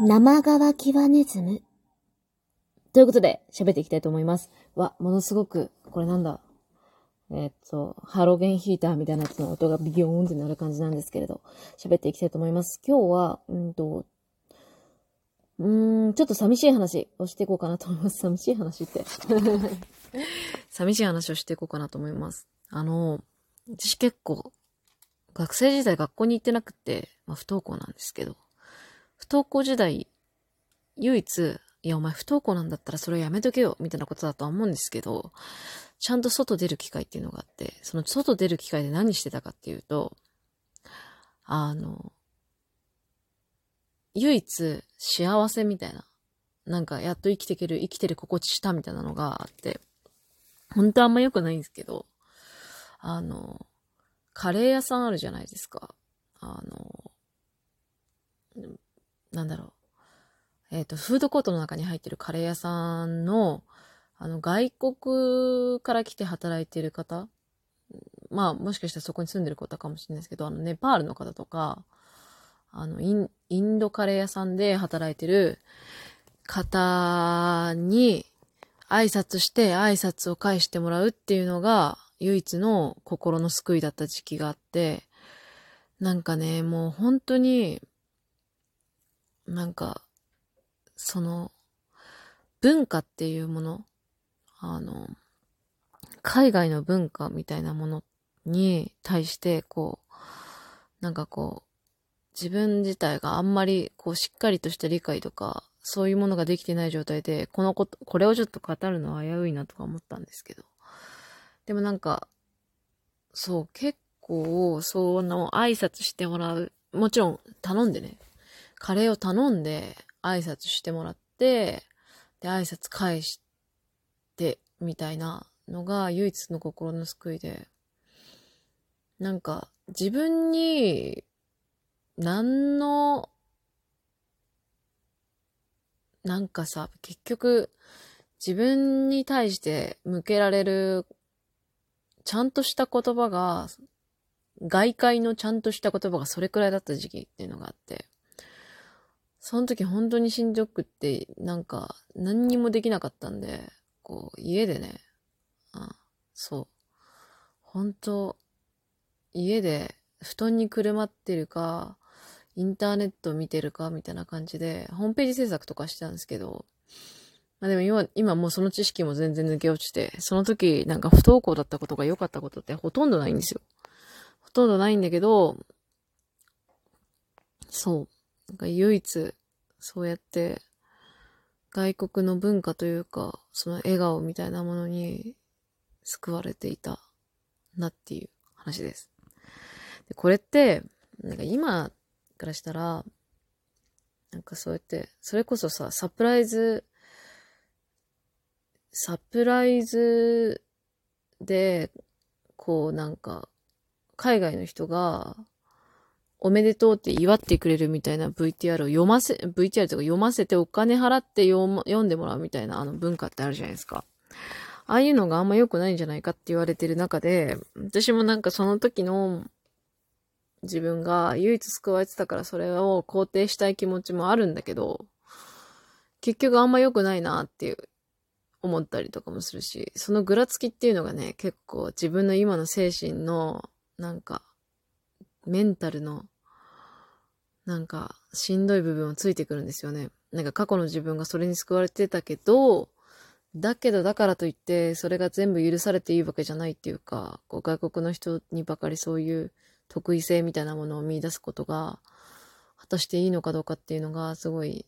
生乾きはネズム。ということで、喋っていきたいと思います。わ、ものすごく、これなんだ。えーっと、ハロゲンヒーターみたいなやつの音がビヨーンってなる感じなんですけれど、喋っていきたいと思います。今日は、うんと、うん、ちょっと寂しい話をしていこうかなと思います。寂しい話って。寂しい話をしていこうかなと思います。あの、私結構、学生時代学校に行ってなくて、まあ不登校なんですけど、不登校時代、唯一、いやお前不登校なんだったらそれをやめとけよ、みたいなことだとは思うんですけど、ちゃんと外出る機会っていうのがあって、その外出る機会で何してたかっていうと、あの、唯一幸せみたいな、なんかやっと生きていける、生きてる心地したみたいなのがあって、本当あんま良くないんですけど、あの、カレー屋さんあるじゃないですか。あの、なんだろう。えっ、と、フードコートの中に入ってるカレー屋さんの、あの、外国から来て働いてる方まあ、もしかしたらそこに住んでる方かもしれないですけど、あの、ネパールの方とか、あの、インインドカレー屋さんで働いてる方に挨拶して挨拶を返してもらうっていうのが唯一の心の救いだった時期があって、なんかね、もう本当に、なんか、その、文化っていうもの、あの、海外の文化みたいなものに対して、こう、なんかこう、自分自体があんまり、こう、しっかりとした理解とか、そういうものができてない状態で、このこと、これをちょっと語るのは危ういなとか思ったんですけど。でもなんか、そう、結構、その、挨拶してもらう。もちろん、頼んでね。カレーを頼んで、挨拶してもらって、で、挨拶返して、みたいなのが唯一の心の救いで、なんか、自分に、何の、なんかさ、結局、自分に対して向けられる、ちゃんとした言葉が、外界のちゃんとした言葉がそれくらいだった時期っていうのがあって、その時本当にしんどくって、なんか、何にもできなかったんで、こう、家でね、あそう。本当家で布団にくるまってるか、インターネット見てるかみたいな感じで、ホームページ制作とかしてたんですけど、まあでも今、今もうその知識も全然抜け落ちて、その時なんか不登校だったことが良かったことってほとんどないんですよ。ほとんどないんだけど、そう。なんか唯一、そうやって、外国の文化というか、その笑顔みたいなものに救われていたなっていう話です。でこれって、なんか今からしたら、なんかそうやって、それこそさ、サプライズ、サプライズで、こうなんか、海外の人が、おめでとうって祝ってくれるみたいな VTR を読ませ、VTR とか読ませてお金払って読ま読んでもらうみたいなあの文化ってあるじゃないですか。ああいうのがあんま良くないんじゃないかって言われてる中で、私もなんかその時の自分が唯一救われてたからそれを肯定したい気持ちもあるんだけど、結局あんま良くないなっていう思ったりとかもするし、そのぐらつきっていうのがね、結構自分の今の精神のなんかメンタルのなんかしんどい部分をついてくるんですよね。なんか過去の自分がそれに救われてたけど、だけどだからといってそれが全部許されていいわけじゃないっていうか、こう外国の人にばかりそういう得意性みたいなものを見出すことが果たしていいのかどうかっていうのがすごい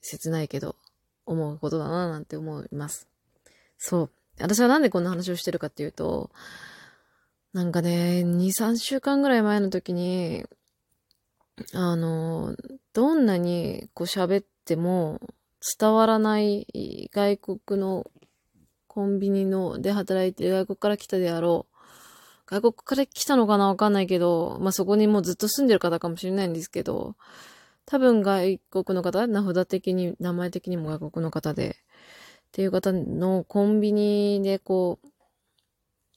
切ないけど思うことだななんて思います。そう。私はなんでこんな話をしてるかっていうと、なんかね、2、3週間ぐらい前の時に、あの、どんなにこう喋っても伝わらない外国のコンビニので働いてる外国から来たであろう。外国から来たのかなわかんないけど、まあ、そこにもうずっと住んでる方かもしれないんですけど、多分外国の方、名札的に、名前的にも外国の方で、っていう方のコンビニでこ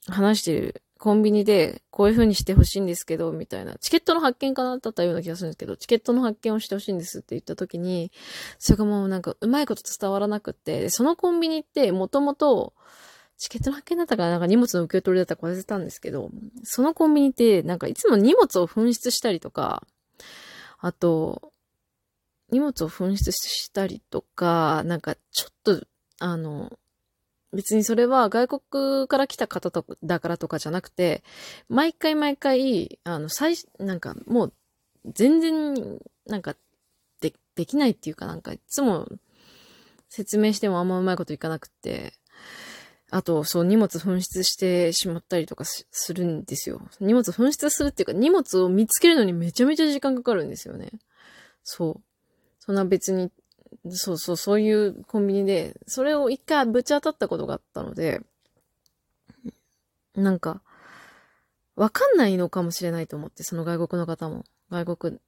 う、話してるコンビニでこういう風にしてほしいんですけど、みたいな。チケットの発見かなだったような気がするんですけど、チケットの発見をしてほしいんですって言った時に、それがもうなんかうまいこと伝わらなくって、そのコンビニってもともと、チケットの発見だったからなんか荷物の受け取りだったか忘れたんですけど、そのコンビニってなんかいつも荷物を紛失したりとか、あと、荷物を紛失したりとか、なんかちょっと、あの、別にそれは外国から来た方とだからとかじゃなくて、毎回毎回、あの、最、なんかもう、全然、なんか、で、できないっていうかなんか、いつも説明してもあんまうまいこといかなくて、あと、そう、荷物紛失してしまったりとかするんですよ。荷物紛失するっていうか、荷物を見つけるのにめちゃめちゃ時間かかるんですよね。そう。そんな別にそうそう、そういうコンビニで、それを一回ぶち当たったことがあったので、なんか、わかんないのかもしれないと思って、その外国の方も、外国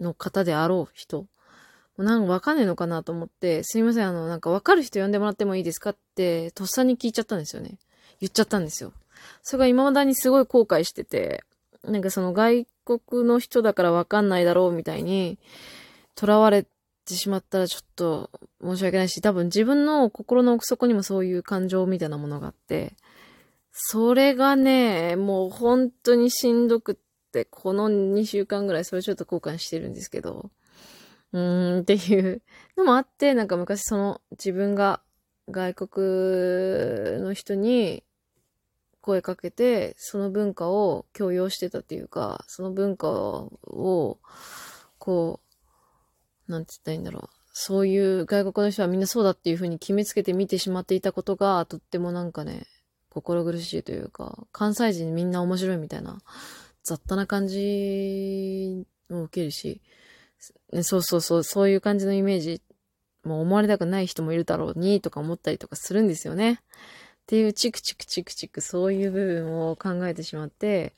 の方であろう人、なんかわかんないのかなと思って、すいません、あの、なんかわかる人呼んでもらってもいいですかって、とっさに聞いちゃったんですよね。言っちゃったんですよ。それが未だにすごい後悔してて、なんかその外国の人だからわかんないだろうみたいに、囚われてしまったらちょっと申し訳ないし、多分自分の心の奥底にもそういう感情みたいなものがあって、それがね、もう本当にしんどくって、この2週間ぐらいそれちょっと交換してるんですけど、うーんっていう。のもあって、なんか昔その自分が外国の人に声かけて、その文化を強要してたっていうか、その文化を、こう、なんて言ったらいいんだろう。そういう外国の人はみんなそうだっていう風に決めつけて見てしまっていたことが、とってもなんかね、心苦しいというか、関西人みんな面白いみたいな、雑多な感じを受けるし、ね、そうそうそう、そういう感じのイメージ、もう思われたくない人もいるだろうに、とか思ったりとかするんですよね。っていうチクチクチクチク、そういう部分を考えてしまって、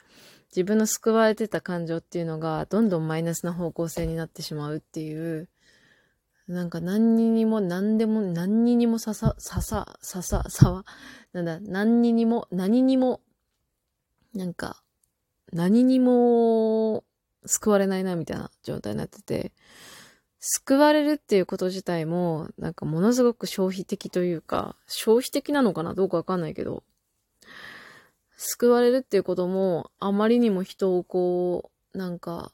自分の救われてた感情っていうのがどんどんマイナスな方向性になってしまうっていう、なんか何にも何でも何にもささ、ささ、ささ、さわ、なんだ、何にも、何にも、なんか、何にも救われないなみたいな状態になってて、救われるっていうこと自体も、なんかものすごく消費的というか、消費的なのかなどうかわかんないけど、救われるっていうことも、あまりにも人をこう、なんか、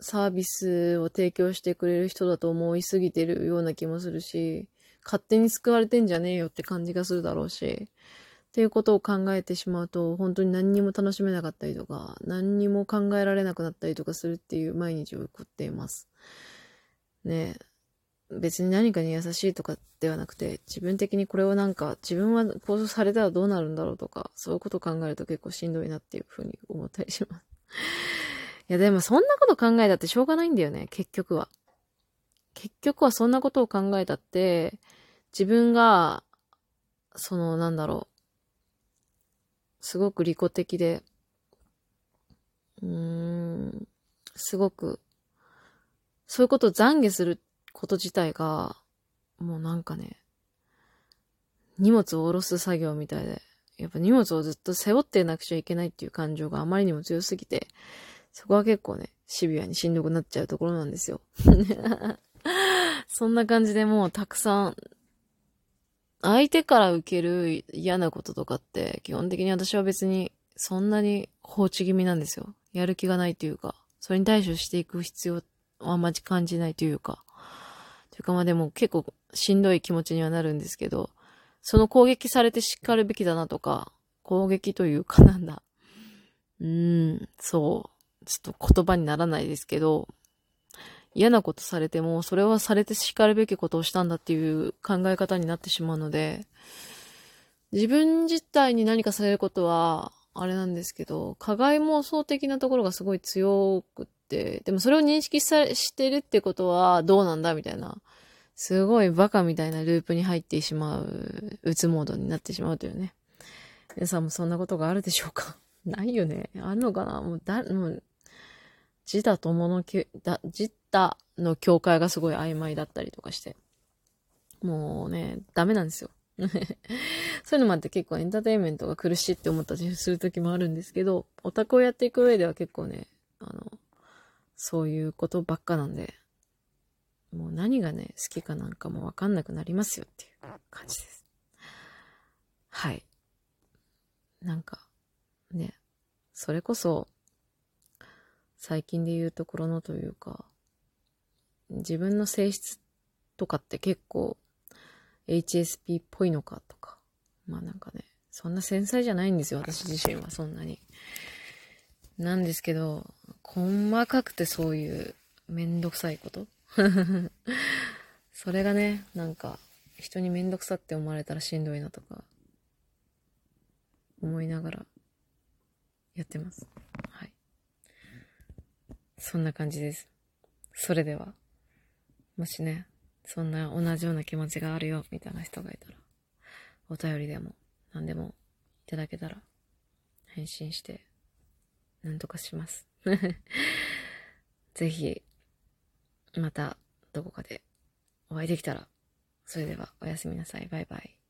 サービスを提供してくれる人だと思いすぎてるような気もするし、勝手に救われてんじゃねえよって感じがするだろうし、っていうことを考えてしまうと、本当に何にも楽しめなかったりとか、何にも考えられなくなったりとかするっていう毎日を送っています。ねえ。別に何かに優しいとかではなくて、自分的にこれをなんか、自分はこうされたらどうなるんだろうとか、そういうことを考えると結構しんどいなっていうふうに思ったりします。いやでもそんなこと考えたってしょうがないんだよね、結局は。結局はそんなことを考えたって、自分が、その、なんだろう、すごく利己的で、うーん、すごく、そういうことを懺悔すること自体が、もうなんかね、荷物を下ろす作業みたいで、やっぱ荷物をずっと背負ってなくちゃいけないっていう感情があまりにも強すぎて、そこは結構ね、シビアにしんどくなっちゃうところなんですよ。そんな感じでもうたくさん、相手から受ける嫌なこととかって、基本的に私は別にそんなに放置気味なんですよ。やる気がないというか、それに対処していく必要はあまり感じないというか、というかまあでも結構しんどい気持ちにはなるんですけど、その攻撃されてしっかるべきだなとか、攻撃というかなんだ。うーん、そう。ちょっと言葉にならないですけど、嫌なことされても、それはされて叱るべきことをしたんだっていう考え方になってしまうので、自分自体に何かされることは、あれなんですけど、加害妄想的なところがすごい強くって、でもそれを認識さしてるってことはどうなんだみたいな、すごいバカみたいなループに入ってしまう、うつモードになってしまうというね。皆さんもそんなことがあるでしょうか？ないよね。あるのかな？もうだ、もう、自他とものき、だ、自他の境界がすごい曖昧だったりとかして。もうね、ダメなんですよ。そういうのもあって結構エンターテインメントが苦しいって思ったりする時もあるんですけど、オタクをやっていく上では結構ね、あの、そういうことばっかなんで、もう何がね、好きかなんかもわかんなくなりますよっていう感じです。はい。なんか、ね、それこそ、最近で言うところのというか、自分の性質とかって結構 HSP っぽいのかとか。まあなんかね、そんな繊細じゃないんですよ、私自身はそんなに。なんですけど、細かくてそういうめんどくさいこと それがね、なんか、人にめんどくさって思われたらしんどいなとか、思いながらやってます。はい。そんな感じです。それでは、もしね、そんな同じような気持ちがあるよ、みたいな人がいたら、お便りでも何でもいただけたら、返信して、なんとかします。ぜひ、またどこかでお会いできたら、それではおやすみなさい。バイバイ。